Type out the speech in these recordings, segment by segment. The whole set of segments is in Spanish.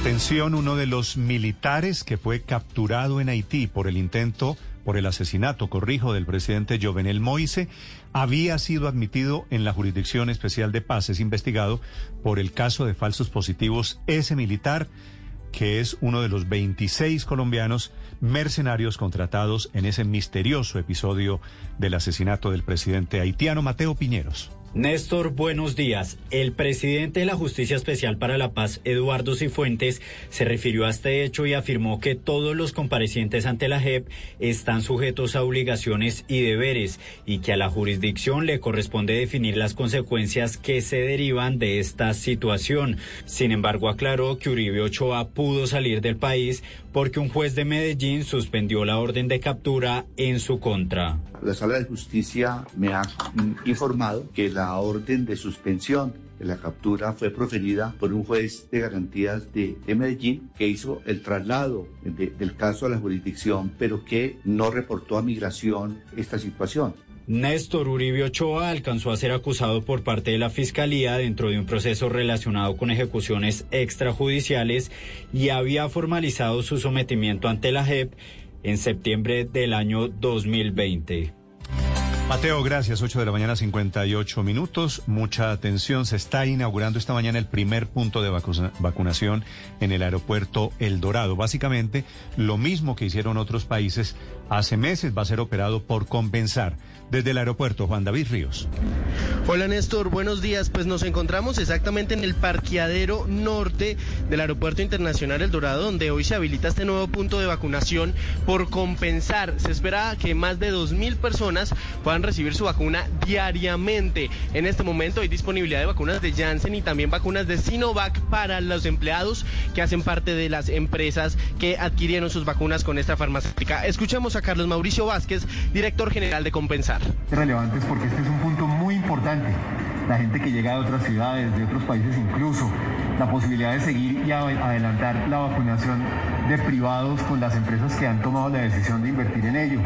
Atención, uno de los militares que fue capturado en Haití por el intento, por el asesinato, corrijo, del presidente Jovenel Moise, había sido admitido en la Jurisdicción Especial de Paz. Es investigado por el caso de falsos positivos. Ese militar, que es uno de los 26 colombianos mercenarios contratados en ese misterioso episodio del asesinato del presidente haitiano Mateo Piñeros. Néstor, buenos días. El presidente de la Justicia Especial para la Paz, Eduardo Cifuentes, se refirió a este hecho y afirmó que todos los comparecientes ante la JEP están sujetos a obligaciones y deberes y que a la jurisdicción le corresponde definir las consecuencias que se derivan de esta situación. Sin embargo, aclaró que Uribe Ochoa pudo salir del país porque un juez de Medellín suspendió la orden de captura en su contra. La Sala de Justicia me ha informado que la orden de suspensión de la captura fue proferida por un juez de garantías de, Medellín que hizo el traslado del caso a la jurisdicción, pero que no reportó a migración esta situación. Néstor Uribe Ochoa alcanzó a ser acusado por parte de la Fiscalía dentro de un proceso relacionado con ejecuciones extrajudiciales y había formalizado su sometimiento ante la JEP en septiembre del año 2020. Mateo, gracias. 8 de la mañana, 58 minutos. Mucha atención. Se está inaugurando esta mañana el primer punto de vacunación en el aeropuerto El Dorado. Básicamente, lo mismo que hicieron otros países hace meses va a ser operado por compensar. Desde el aeropuerto, Juan David Ríos. Hola Néstor, buenos días. Pues nos encontramos exactamente en el parqueadero norte del Aeropuerto Internacional El Dorado, donde hoy se habilita este nuevo punto de vacunación por compensar. Se espera que más de 2.000 personas puedan recibir su vacuna diariamente. En este momento hay disponibilidad de vacunas de Janssen y también vacunas de Sinovac para los empleados que hacen parte de las empresas que adquirieron sus vacunas con esta farmacéutica. Escuchemos a Carlos Mauricio Vázquez, director general de Compensar. Relevantes porque este es un punto muy importante. La gente que llega de otras ciudades, de otros países incluso, la posibilidad de seguir y adelantar la vacunación de privados con las empresas que han tomado la decisión de invertir en ello.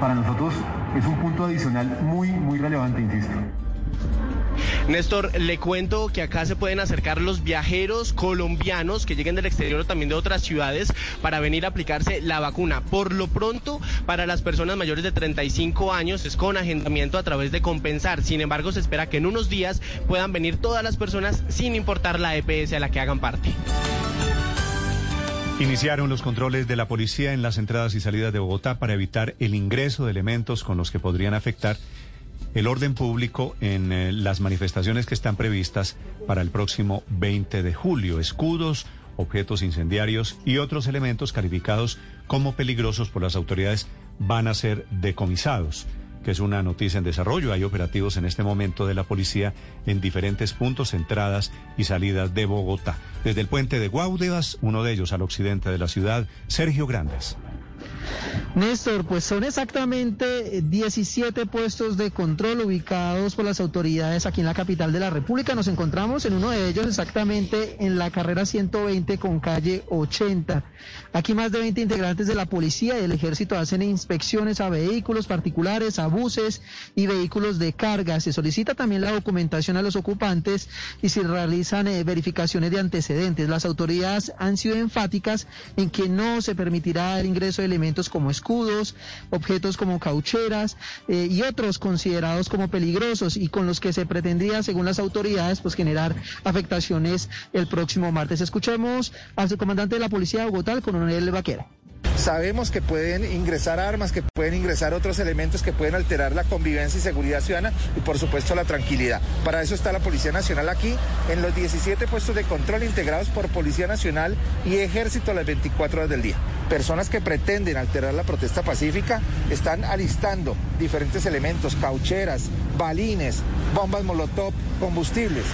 Para nosotros es un punto adicional muy, muy relevante, insisto. Néstor, le cuento que acá se pueden acercar los viajeros colombianos que lleguen del exterior o también de otras ciudades para venir a aplicarse la vacuna. Por lo pronto, para las personas mayores de 35 años es con agendamiento a través de compensar. Sin embargo, se espera que en unos días puedan venir todas las personas sin importar la EPS a la que hagan parte. Iniciaron los controles de la policía en las entradas y salidas de Bogotá para evitar el ingreso de elementos con los que podrían afectar el orden público en eh, las manifestaciones que están previstas para el próximo 20 de julio. Escudos, objetos incendiarios y otros elementos calificados como peligrosos por las autoridades van a ser decomisados, que es una noticia en desarrollo. Hay operativos en este momento de la policía en diferentes puntos, entradas y salidas de Bogotá. Desde el puente de Guaudevas, uno de ellos al occidente de la ciudad, Sergio Grandes. Néstor, pues son exactamente 17 puestos de control ubicados por las autoridades aquí en la capital de la República. Nos encontramos en uno de ellos exactamente en la carrera 120 con calle 80. Aquí más de 20 integrantes de la policía y del ejército hacen inspecciones a vehículos particulares, a buses y vehículos de carga. Se solicita también la documentación a los ocupantes y se realizan eh, verificaciones de antecedentes. Las autoridades han sido enfáticas en que no se permitirá el ingreso de elementos como escudos, objetos como caucheras eh, y otros considerados como peligrosos y con los que se pretendía, según las autoridades, pues generar afectaciones el próximo martes. Escuchemos al subcomandante de la Policía de Bogotá, el coronel Vaquero. Sabemos que pueden ingresar armas, que pueden ingresar otros elementos que pueden alterar la convivencia y seguridad ciudadana y por supuesto la tranquilidad. Para eso está la Policía Nacional aquí en los 17 puestos de control integrados por Policía Nacional y Ejército a las 24 horas del día. Personas que pretenden alterar la protesta pacífica están alistando diferentes elementos, caucheras, balines, bombas molotov, combustibles.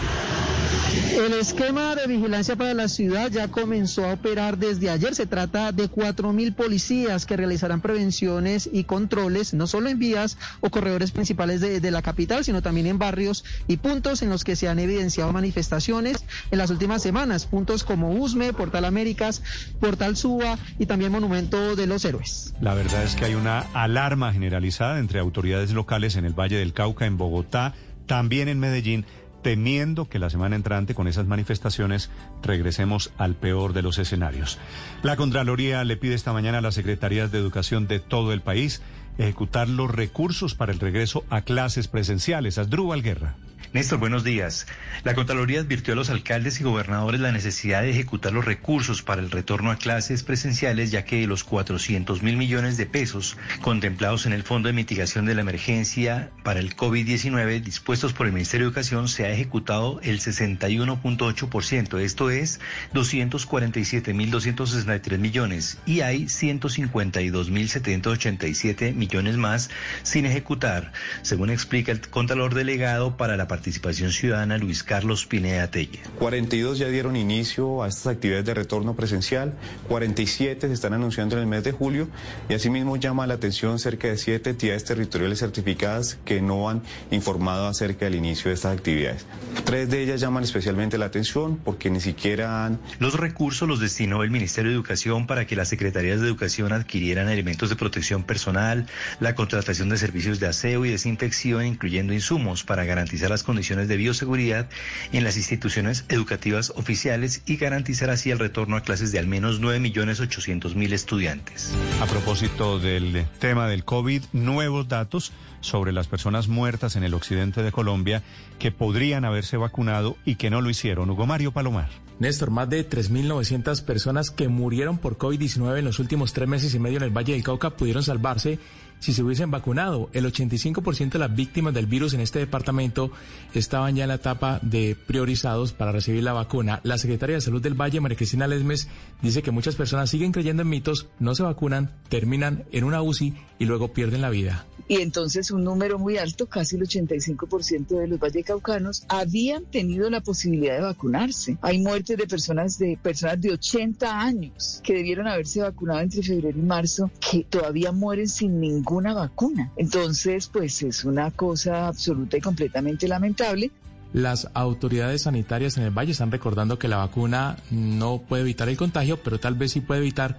El esquema de vigilancia para la ciudad ya comenzó a operar desde ayer. Se trata de 4.000 policías que realizarán prevenciones y controles, no solo en vías o corredores principales de, la capital, sino también en barrios y puntos en los que se han evidenciado manifestaciones en las últimas semanas. Puntos como Usme, Portal Américas, Portal Suba y también Monumento de los Héroes. La verdad es que hay una alarma generalizada entre autoridades locales en el Valle del Cauca, en Bogotá, también en Medellín temiendo que la semana entrante con esas manifestaciones regresemos al peor de los escenarios. La Contraloría le pide esta mañana a las secretarías de educación de todo el país ejecutar los recursos para el regreso a clases presenciales. Asdrúbal Guerra. Néstor, buenos días. La Contraloría advirtió a los alcaldes y gobernadores la necesidad de ejecutar los recursos para el retorno a clases presenciales, ya que de los 400 mil millones de pesos contemplados en el Fondo de Mitigación de la Emergencia para el COVID-19 dispuestos por el Ministerio de Educación se ha ejecutado el 61.8%, esto es 247 mil 263 millones, y hay 152 mil 787 millones más sin ejecutar, según explica el Contralor Delegado para la Participación Ciudadana Luis Carlos Pineda Telle. 42 ya dieron inicio a estas actividades de retorno presencial, 47 se están anunciando en el mes de julio y asimismo llama la atención cerca de siete entidades territoriales certificadas que no han informado acerca del inicio de estas actividades. Tres de ellas llaman especialmente la atención porque ni siquiera han... Los recursos los destinó el Ministerio de Educación para que las Secretarías de Educación adquirieran elementos de protección personal, la contratación de servicios de aseo y desinfección, incluyendo insumos para garantizar las condiciones de bioseguridad en las instituciones educativas oficiales y garantizar así el retorno a clases de al menos 9.800.000 estudiantes. A propósito del tema del COVID, nuevos datos sobre las personas muertas en el occidente de Colombia que podrían haberse vacunado y que no lo hicieron. Hugo Mario Palomar. Néstor, más de 3.900 personas que murieron por COVID-19 en los últimos tres meses y medio en el Valle del Cauca pudieron salvarse si se hubiesen vacunado. El 85% de las víctimas del virus en este departamento estaban ya en la etapa de priorizados para recibir la vacuna. La secretaria de Salud del Valle, María Cristina Lesmes, dice que muchas personas siguen creyendo en mitos, no se vacunan, terminan en una UCI y luego pierden la vida. Y entonces un número muy alto, casi el 85% de los vallecaucanos, habían tenido la posibilidad de vacunarse. Hay muertes de personas de personas de 80 años que debieron haberse vacunado entre febrero y marzo, que todavía mueren sin ninguna vacuna. Entonces, pues es una cosa absoluta y completamente lamentable. Las autoridades sanitarias en el Valle están recordando que la vacuna no puede evitar el contagio, pero tal vez sí puede evitar